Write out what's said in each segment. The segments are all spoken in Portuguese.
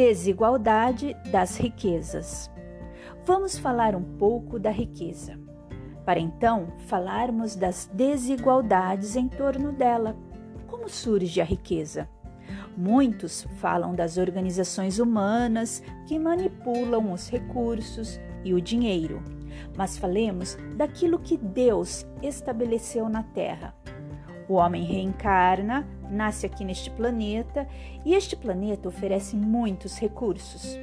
Desigualdade das riquezas. Vamos falar um pouco da riqueza, para então falarmos das desigualdades em torno dela. Como surge a riqueza? Muitos falam das organizações humanas que manipulam os recursos e o dinheiro, mas falemos daquilo que Deus estabeleceu na Terra. O homem reencarna, nasce aqui neste planeta e este planeta oferece muitos recursos.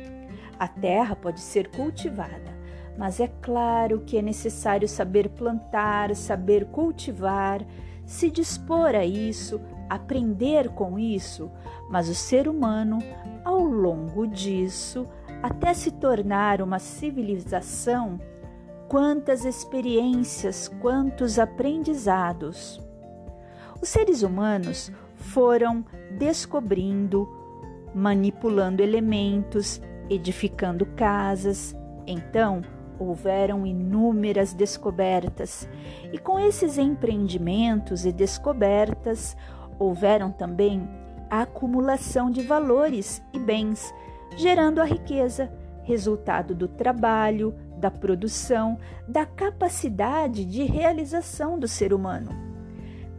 A terra pode ser cultivada, mas é claro que é necessário saber plantar, saber cultivar, se dispor a isso, aprender com isso, mas o ser humano, ao longo disso, até se tornar uma civilização, quantas experiências, quantos aprendizados. Os seres humanos foram descobrindo, manipulando elementos, edificando casas. Então, houveram inúmeras descobertas, e com esses empreendimentos e descobertas, houveram também a acumulação de valores e bens, gerando a riqueza, resultado do trabalho, da produção, da capacidade de realização do ser humano.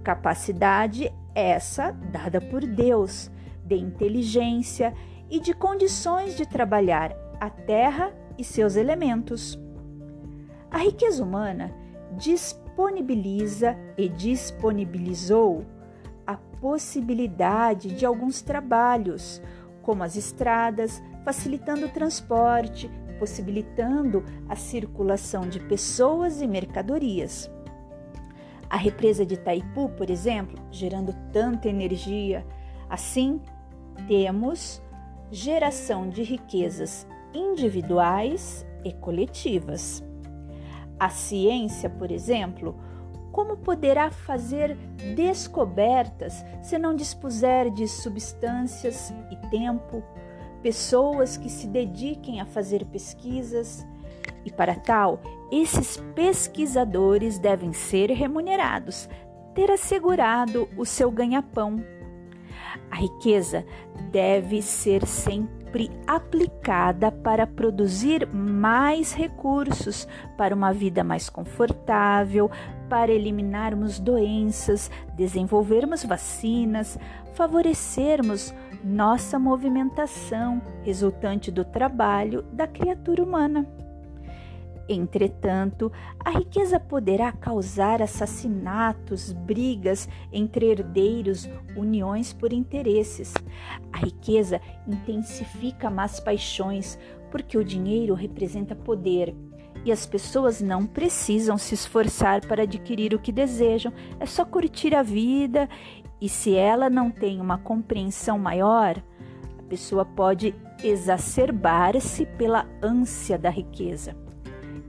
Capacidade essa dada por Deus, de inteligência e de condições de trabalhar a terra e seus elementos. A riqueza humana disponibiliza e disponibilizou a possibilidade de alguns trabalhos, como as estradas, facilitando o transporte, possibilitando a circulação de pessoas e mercadorias. A represa de Itaipu, por exemplo, gerando tanta energia. Assim, temos geração de riquezas individuais e coletivas. A ciência, por exemplo, como poderá fazer descobertas se não dispuser de substâncias e tempo, pessoas que se dediquem a fazer pesquisas? E para tal, esses pesquisadores devem ser remunerados, ter assegurado o seu ganha-pão. A riqueza deve ser sempre aplicada para produzir mais recursos para uma vida mais confortável, para eliminarmos doenças, desenvolvermos vacinas, favorecermos nossa movimentação resultante do trabalho da criatura humana. Entretanto, a riqueza poderá causar assassinatos, brigas entre herdeiros, uniões por interesses. A riqueza intensifica más paixões, porque o dinheiro representa poder. E as pessoas não precisam se esforçar para adquirir o que desejam, é só curtir a vida. E se ela não tem uma compreensão maior, a pessoa pode exacerbar-se pela ânsia da riqueza.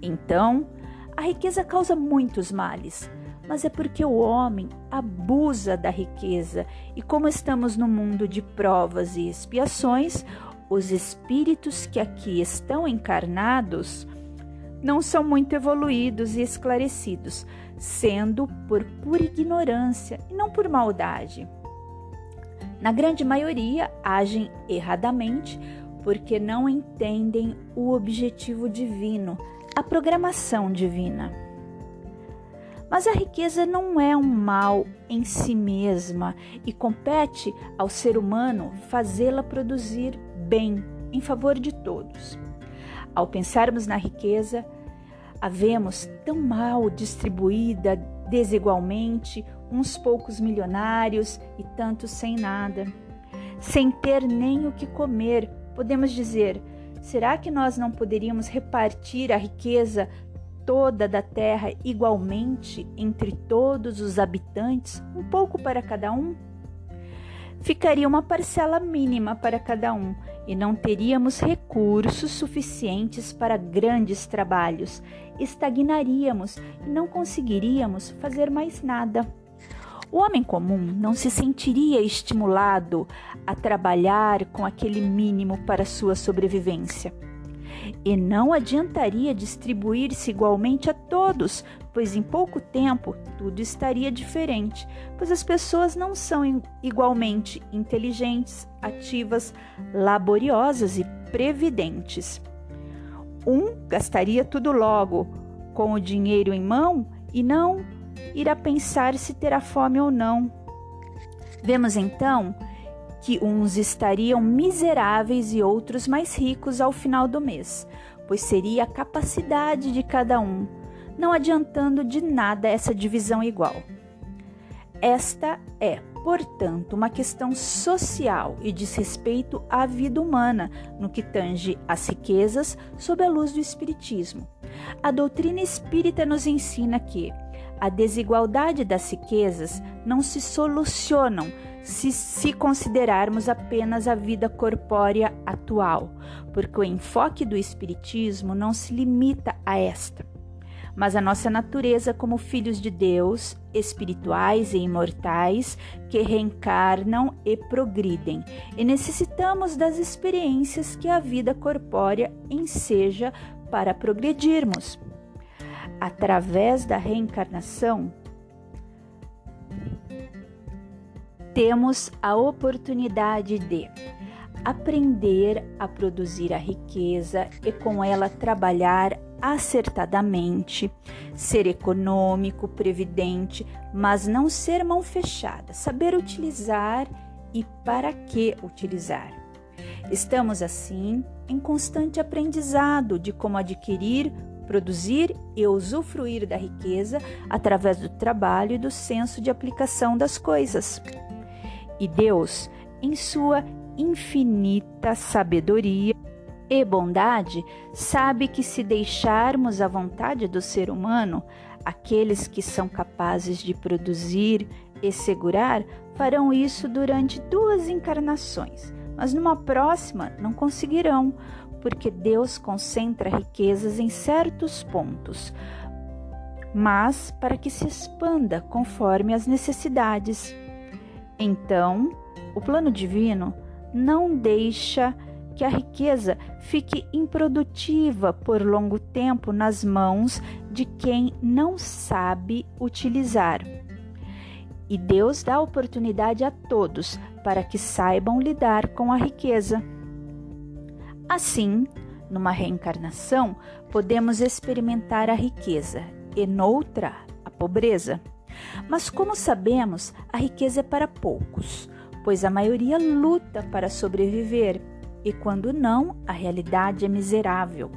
Então, a riqueza causa muitos males, mas é porque o homem abusa da riqueza e, como estamos no mundo de provas e expiações, os espíritos que aqui estão encarnados não são muito evoluídos e esclarecidos, sendo por pura ignorância e não por maldade. Na grande maioria, agem erradamente porque não entendem o objetivo divino a programação divina. Mas a riqueza não é um mal em si mesma e compete ao ser humano fazê-la produzir bem em favor de todos. Ao pensarmos na riqueza, a vemos tão mal distribuída desigualmente, uns poucos milionários e tantos sem nada. Sem ter nem o que comer, podemos dizer: Será que nós não poderíamos repartir a riqueza toda da terra igualmente entre todos os habitantes, um pouco para cada um? Ficaria uma parcela mínima para cada um e não teríamos recursos suficientes para grandes trabalhos. Estagnaríamos e não conseguiríamos fazer mais nada. O homem comum não se sentiria estimulado a trabalhar com aquele mínimo para sua sobrevivência. E não adiantaria distribuir-se igualmente a todos, pois em pouco tempo tudo estaria diferente, pois as pessoas não são igualmente inteligentes, ativas, laboriosas e previdentes. Um gastaria tudo logo, com o dinheiro em mão, e não irá pensar se terá fome ou não. Vemos então que uns estariam miseráveis e outros mais ricos ao final do mês, pois seria a capacidade de cada um, não adiantando de nada essa divisão igual. Esta é, portanto, uma questão social e diz respeito à vida humana, no que tange às riquezas sob a luz do Espiritismo. A doutrina espírita nos ensina que a desigualdade das riquezas não se solucionam se, se considerarmos apenas a vida corpórea atual, porque o enfoque do Espiritismo não se limita a esta mas a nossa natureza como filhos de Deus, espirituais e imortais, que reencarnam e progridem, e necessitamos das experiências que a vida corpórea enseja para progredirmos. Através da reencarnação, temos a oportunidade de aprender a produzir a riqueza e com ela trabalhar acertadamente, ser econômico, previdente, mas não ser mão fechada, saber utilizar e para que utilizar. Estamos assim em constante aprendizado de como adquirir, produzir e usufruir da riqueza através do trabalho e do senso de aplicação das coisas. E Deus, em sua infinita sabedoria, e bondade, sabe que se deixarmos a vontade do ser humano, aqueles que são capazes de produzir e segurar farão isso durante duas encarnações, mas numa próxima não conseguirão, porque Deus concentra riquezas em certos pontos, mas para que se expanda conforme as necessidades. Então, o plano divino não deixa que a riqueza fique improdutiva por longo tempo nas mãos de quem não sabe utilizar. E Deus dá oportunidade a todos para que saibam lidar com a riqueza. Assim, numa reencarnação, podemos experimentar a riqueza e noutra, a pobreza. Mas como sabemos, a riqueza é para poucos, pois a maioria luta para sobreviver e quando não, a realidade é miserável.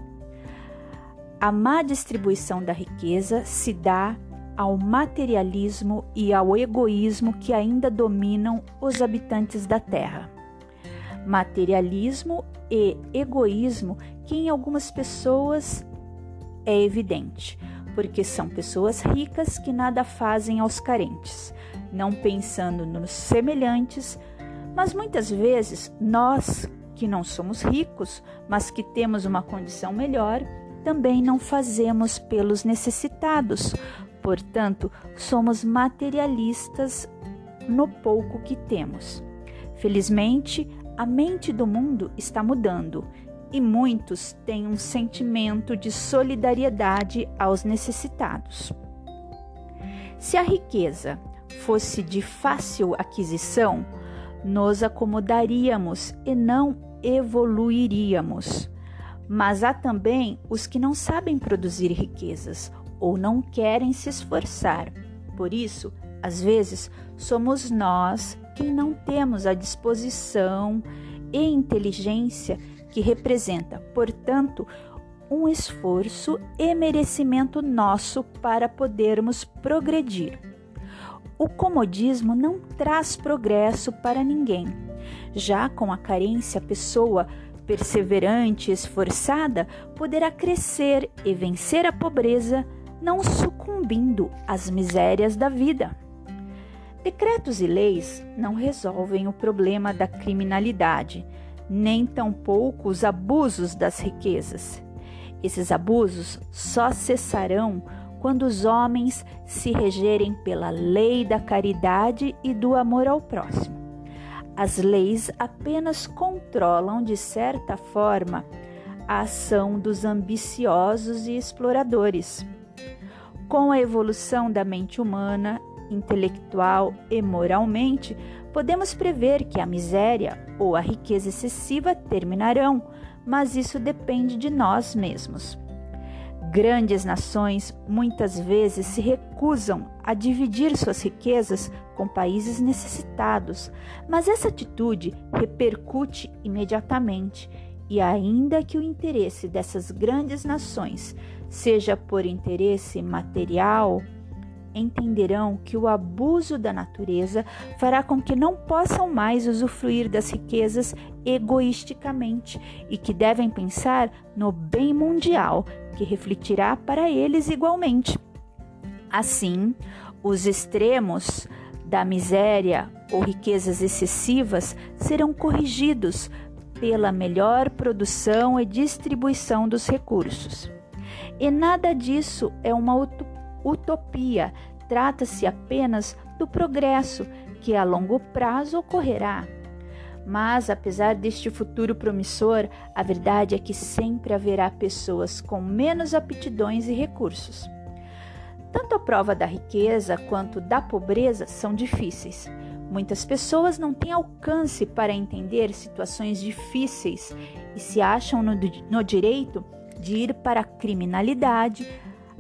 A má distribuição da riqueza se dá ao materialismo e ao egoísmo que ainda dominam os habitantes da Terra. Materialismo e egoísmo que em algumas pessoas é evidente, porque são pessoas ricas que nada fazem aos carentes, não pensando nos semelhantes, mas muitas vezes nós que não somos ricos, mas que temos uma condição melhor, também não fazemos pelos necessitados. Portanto, somos materialistas no pouco que temos. Felizmente, a mente do mundo está mudando e muitos têm um sentimento de solidariedade aos necessitados. Se a riqueza fosse de fácil aquisição, nos acomodaríamos e não evoluiríamos. Mas há também os que não sabem produzir riquezas ou não querem se esforçar. Por isso, às vezes, somos nós quem não temos a disposição e inteligência que representa, portanto, um esforço e merecimento nosso para podermos progredir. O comodismo não traz progresso para ninguém já com a carência, a pessoa perseverante e esforçada poderá crescer e vencer a pobreza, não sucumbindo às misérias da vida. Decretos e leis não resolvem o problema da criminalidade, nem tampouco os abusos das riquezas. Esses abusos só cessarão quando os homens se regerem pela lei da caridade e do amor ao próximo. As leis apenas controlam, de certa forma, a ação dos ambiciosos e exploradores. Com a evolução da mente humana, intelectual e moralmente, podemos prever que a miséria ou a riqueza excessiva terminarão, mas isso depende de nós mesmos. Grandes nações muitas vezes se recusam a dividir suas riquezas com países necessitados, mas essa atitude repercute imediatamente e ainda que o interesse dessas grandes nações seja por interesse material, entenderão que o abuso da natureza fará com que não possam mais usufruir das riquezas egoisticamente e que devem pensar no bem mundial, que refletirá para eles igualmente. Assim, os extremos da miséria ou riquezas excessivas serão corrigidos pela melhor produção e distribuição dos recursos. E nada disso é uma utopia, trata-se apenas do progresso que a longo prazo ocorrerá. Mas, apesar deste futuro promissor, a verdade é que sempre haverá pessoas com menos aptidões e recursos. Tanto a prova da riqueza quanto da pobreza são difíceis. Muitas pessoas não têm alcance para entender situações difíceis e se acham no, no direito de ir para a criminalidade,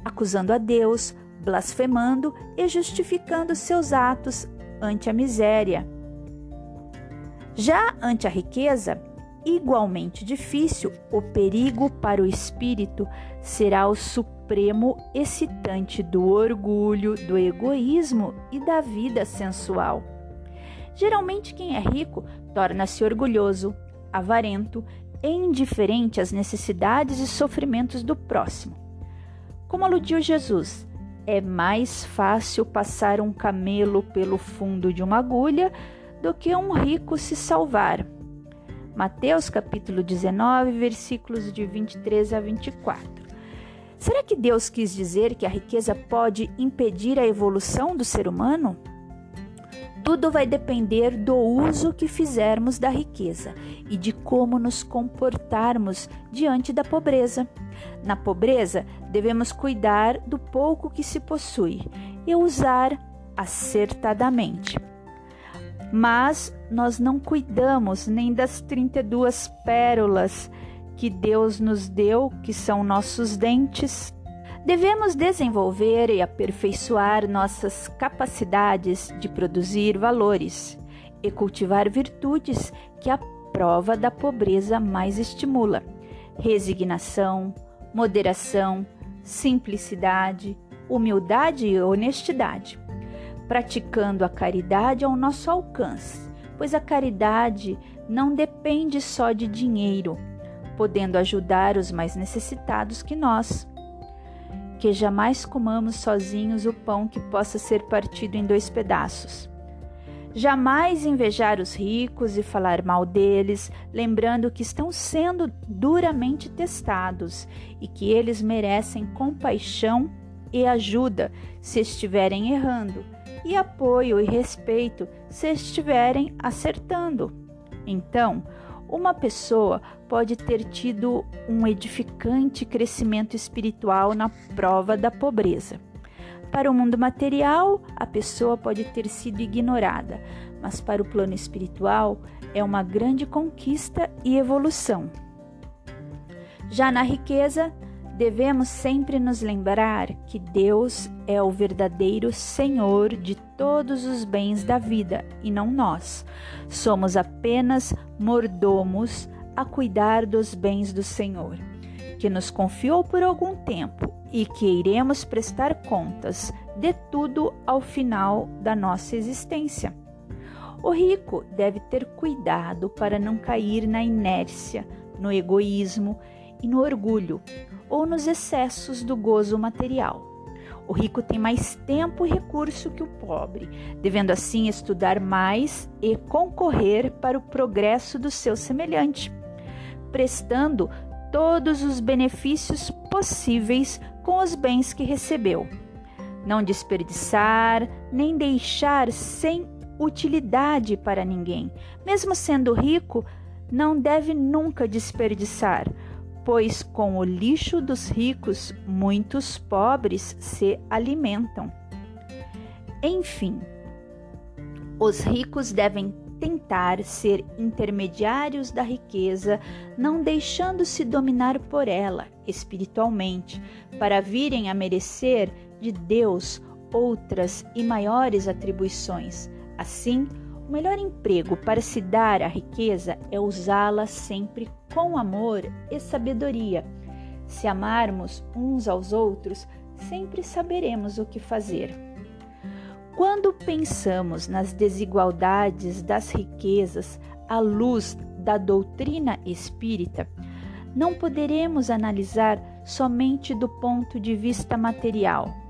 acusando a Deus, blasfemando e justificando seus atos ante a miséria. Já ante a riqueza, igualmente difícil, o perigo para o espírito será o supremo excitante do orgulho, do egoísmo e da vida sensual. Geralmente, quem é rico torna-se orgulhoso, avarento e indiferente às necessidades e sofrimentos do próximo. Como aludiu Jesus, é mais fácil passar um camelo pelo fundo de uma agulha do que um rico se salvar. Mateus capítulo 19, versículos de 23 a 24. Será que Deus quis dizer que a riqueza pode impedir a evolução do ser humano? Tudo vai depender do uso que fizermos da riqueza e de como nos comportarmos diante da pobreza. Na pobreza, devemos cuidar do pouco que se possui e usar acertadamente. Mas nós não cuidamos nem das 32 pérolas que Deus nos deu, que são nossos dentes, Devemos desenvolver e aperfeiçoar nossas capacidades de produzir valores e cultivar virtudes que a prova da pobreza mais estimula: resignação, moderação, simplicidade, humildade e honestidade, praticando a caridade ao nosso alcance, pois a caridade não depende só de dinheiro, podendo ajudar os mais necessitados que nós que jamais comamos sozinhos o pão que possa ser partido em dois pedaços. Jamais invejar os ricos e falar mal deles, lembrando que estão sendo duramente testados e que eles merecem compaixão e ajuda se estiverem errando, e apoio e respeito se estiverem acertando. Então, uma pessoa pode ter tido um edificante crescimento espiritual na prova da pobreza. Para o mundo material, a pessoa pode ter sido ignorada, mas para o plano espiritual é uma grande conquista e evolução. Já na riqueza, devemos sempre nos lembrar que Deus é o verdadeiro Senhor de todos os bens da vida e não nós. Somos apenas mordomos a cuidar dos bens do Senhor, que nos confiou por algum tempo e que iremos prestar contas de tudo ao final da nossa existência. O rico deve ter cuidado para não cair na inércia, no egoísmo e no orgulho ou nos excessos do gozo material. O rico tem mais tempo e recurso que o pobre, devendo assim estudar mais e concorrer para o progresso do seu semelhante, prestando todos os benefícios possíveis com os bens que recebeu. Não desperdiçar, nem deixar sem utilidade para ninguém. Mesmo sendo rico, não deve nunca desperdiçar, pois com o lixo dos ricos muitos pobres se alimentam. Enfim, os ricos devem tentar ser intermediários da riqueza, não deixando-se dominar por ela espiritualmente, para virem a merecer de Deus outras e maiores atribuições. Assim, o melhor emprego para se dar a riqueza é usá-la sempre com amor e sabedoria. Se amarmos uns aos outros, sempre saberemos o que fazer. Quando pensamos nas desigualdades das riquezas à luz da doutrina espírita, não poderemos analisar somente do ponto de vista material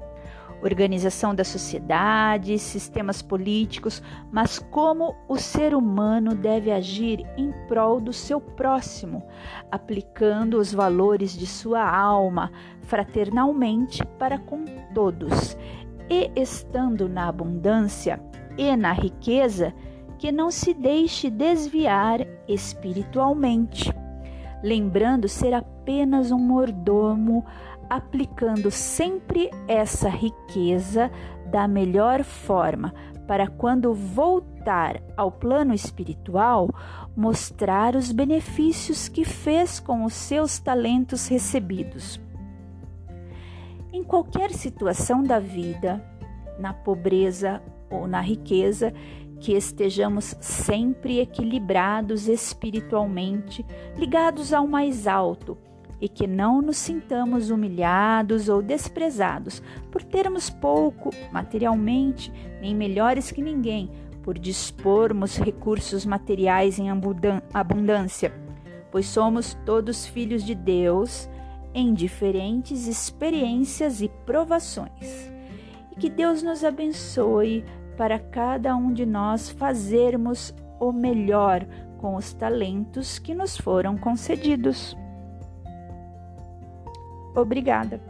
organização da sociedade, sistemas políticos, mas como o ser humano deve agir em prol do seu próximo, aplicando os valores de sua alma fraternalmente para com todos, e estando na abundância e na riqueza, que não se deixe desviar espiritualmente, lembrando ser apenas um mordomo aplicando sempre essa riqueza da melhor forma, para quando voltar ao plano espiritual, mostrar os benefícios que fez com os seus talentos recebidos. Em qualquer situação da vida, na pobreza ou na riqueza, que estejamos sempre equilibrados espiritualmente, ligados ao mais alto e que não nos sintamos humilhados ou desprezados por termos pouco materialmente, nem melhores que ninguém, por dispormos recursos materiais em abundância, pois somos todos filhos de Deus em diferentes experiências e provações. E que Deus nos abençoe para cada um de nós fazermos o melhor com os talentos que nos foram concedidos. Obrigada.